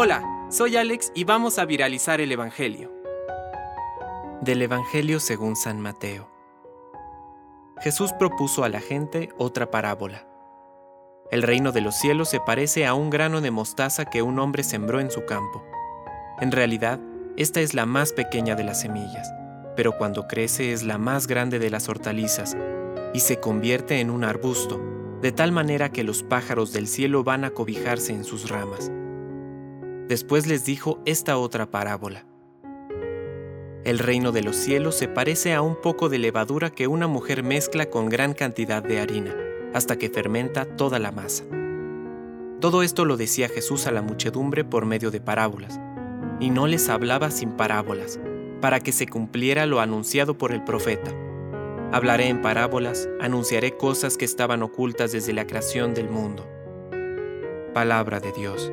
Hola, soy Alex y vamos a viralizar el Evangelio. Del Evangelio según San Mateo. Jesús propuso a la gente otra parábola. El reino de los cielos se parece a un grano de mostaza que un hombre sembró en su campo. En realidad, esta es la más pequeña de las semillas, pero cuando crece es la más grande de las hortalizas y se convierte en un arbusto, de tal manera que los pájaros del cielo van a cobijarse en sus ramas. Después les dijo esta otra parábola. El reino de los cielos se parece a un poco de levadura que una mujer mezcla con gran cantidad de harina, hasta que fermenta toda la masa. Todo esto lo decía Jesús a la muchedumbre por medio de parábolas, y no les hablaba sin parábolas, para que se cumpliera lo anunciado por el profeta. Hablaré en parábolas, anunciaré cosas que estaban ocultas desde la creación del mundo. Palabra de Dios.